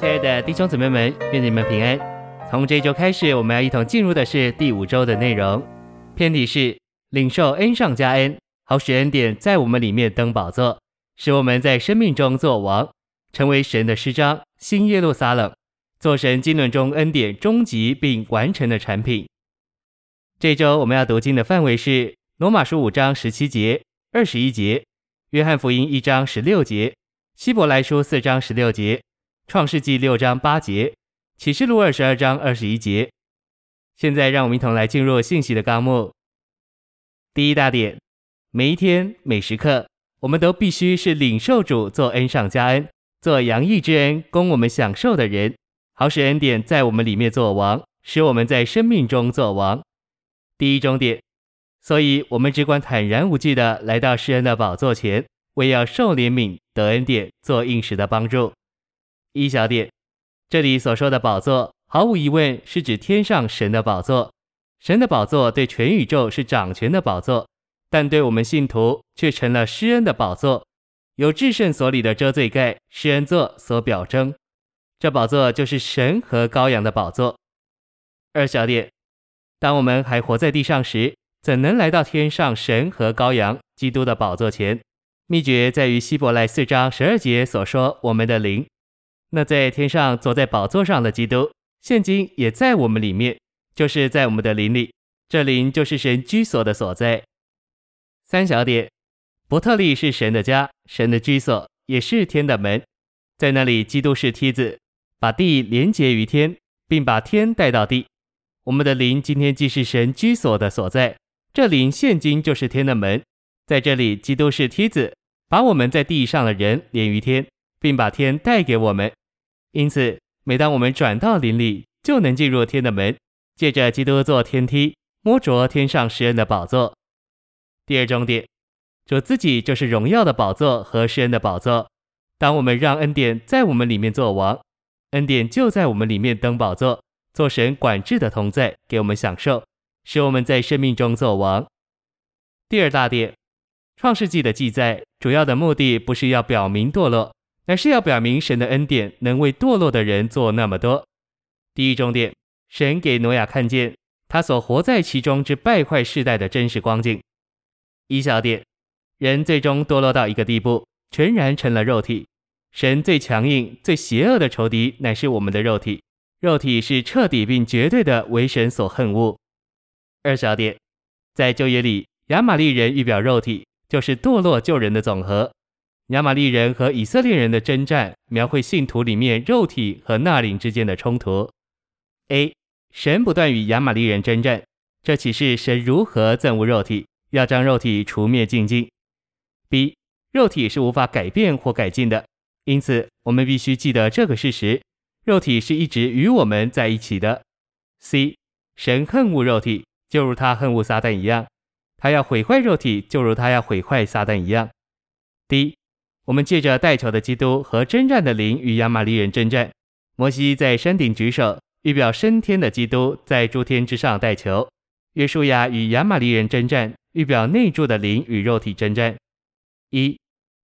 亲爱的弟兄姊妹们，愿你们平安。从这周开始，我们要一同进入的是第五周的内容。篇题是领受恩上加恩，好使恩典在我们里面登宝座，使我们在生命中作王，成为神的诗章，新耶路撒冷，做神经纶中恩典终极并完成的产品。这周我们要读经的范围是罗马书五章十七节、二十一节，约翰福音一章十六节，希伯来书四章十六节。创世纪六章八节，启示录二十二章二十一节。现在让我们一同来进入信息的纲目。第一大点，每一天每时刻，我们都必须是领受主做恩上加恩、做洋溢之恩供我们享受的人，好使恩典在我们里面做王，使我们在生命中做王。第一中点，所以我们只管坦然无惧地来到施恩的宝座前，为要受怜悯、得恩典、做应时的帮助。一小点，这里所说的宝座，毫无疑问是指天上神的宝座。神的宝座对全宇宙是掌权的宝座，但对我们信徒却成了施恩的宝座，有至圣所里的遮罪盖、施恩座所表征。这宝座就是神和羔羊的宝座。二小点，当我们还活在地上时，怎能来到天上神和羔羊基督的宝座前？秘诀在于希伯来四章十二节所说：“我们的灵。”那在天上坐在宝座上的基督，现今也在我们里面，就是在我们的灵里。这灵就是神居所的所在。三小点，伯特利是神的家，神的居所，也是天的门。在那里，基督是梯子，把地连接于天，并把天带到地。我们的灵今天既是神居所的所在，这灵现今就是天的门。在这里，基督是梯子，把我们在地上的人连于天，并把天带给我们。因此，每当我们转到灵里，就能进入天的门，借着基督做天梯，摸着天上施恩的宝座。第二重点，主自己就是荣耀的宝座和施恩的宝座。当我们让恩典在我们里面做王，恩典就在我们里面登宝座，做神管制的同在，给我们享受，使我们在生命中做王。第二大点，创世纪的记载，主要的目的不是要表明堕落。乃是要表明神的恩典能为堕落的人做那么多。第一重点，神给挪亚看见他所活在其中之败坏世代的真实光景。一小点，人最终堕落到一个地步，全然成了肉体。神最强硬、最邪恶的仇敌乃是我们的肉体，肉体是彻底并绝对的为神所恨恶。二小点，在旧约里，亚玛力人预表肉体，就是堕落旧人的总和。亚玛力人和以色列人的征战，描绘信徒里面肉体和纳灵之间的冲突。A. 神不断与亚玛力人征战，这启示神如何憎恶肉体，要将肉体除灭净尽。B. 肉体是无法改变或改进的，因此我们必须记得这个事实：肉体是一直与我们在一起的。C. 神恨恶肉体，就如他恨恶撒旦一样，他要毁坏肉体，就如他要毁坏撒旦一样。D. 我们借着代求的基督和征战的灵与亚玛力人征战。摩西在山顶举手，预表升天的基督在诸天之上代求。约书亚与亚玛力人征战，预表内住的灵与肉体征战。一，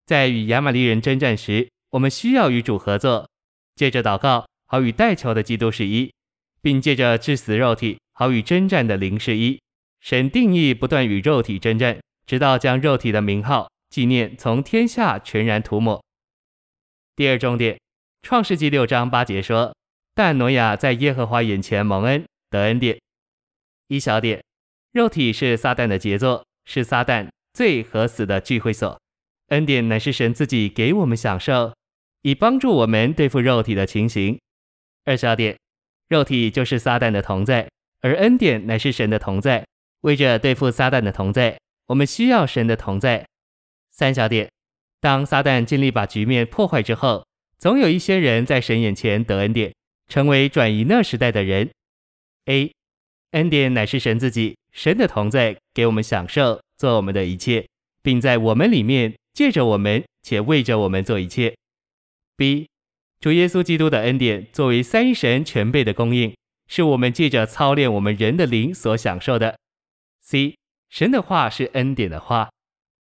在与亚玛力人征战时，我们需要与主合作，借着祷告好与代求的基督是一，并借着致死肉体好与征战的灵是一。神定义不断与肉体征战，直到将肉体的名号。纪念从天下全然涂抹。第二重点，创世纪六章八节说：“但挪亚在耶和华眼前蒙恩得恩典。”一小点，肉体是撒旦的杰作，是撒旦罪和死的聚会所。恩典乃是神自己给我们享受，以帮助我们对付肉体的情形。二小点，肉体就是撒旦的同在，而恩典乃是神的同在。为着对付撒旦的同在，我们需要神的同在。三小点，当撒旦尽力把局面破坏之后，总有一些人在神眼前得恩典，成为转移那时代的人。A，恩典乃是神自己，神的同在给我们享受，做我们的一切，并在我们里面借着我们，且为着我们做一切。B，主耶稣基督的恩典作为三神全备的供应，是我们借着操练我们人的灵所享受的。C，神的话是恩典的话。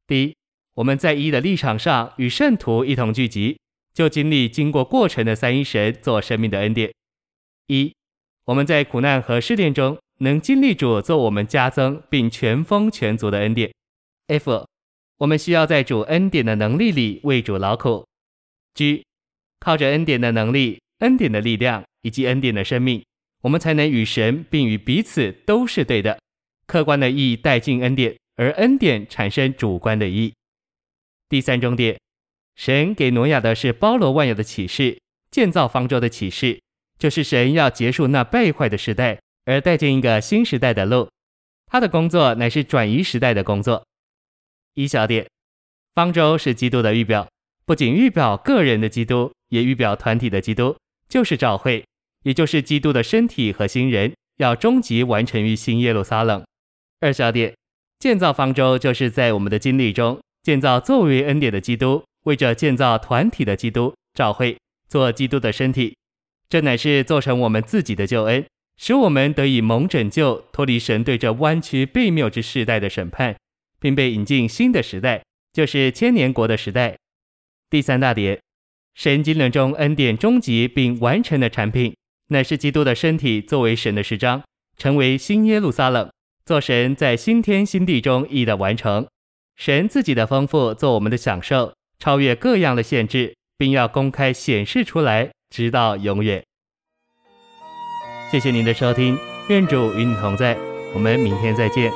D。我们在一的立场上与圣徒一同聚集，就经历经过过程的三一神做生命的恩典。一，我们在苦难和试炼中能经历主做我们加增并全丰全足的恩典。F，我们需要在主恩典的能力里为主劳苦。G，靠着恩典的能力、恩典的力量以及恩典的生命，我们才能与神并与彼此都是对的。客观的意义带进恩典，而恩典产生主观的意义。第三重点。神给挪亚的是包罗万有的启示，建造方舟的启示，就是神要结束那败坏的时代，而带进一个新时代的路。他的工作乃是转移时代的工作。一小点，方舟是基督的预表，不仅预表个人的基督，也预表团体的基督，就是教会，也就是基督的身体和新人，要终极完成于新耶路撒冷。二小点，建造方舟就是在我们的经历中建造作为恩典的基督。为着建造团体的基督召会，做基督的身体，这乃是做成我们自己的救恩，使我们得以蒙拯救，脱离神对这弯曲悖谬之世代的审判，并被引进新的时代，就是千年国的时代。第三大点，神经纶中恩典终极并完成的产品，乃是基督的身体，作为神的十章，成为新耶路撒冷，做神在新天新地中义的完成，神自己的丰富做我们的享受。超越各样的限制，并要公开显示出来，直到永远。谢谢您的收听，愿主与你同在，我们明天再见。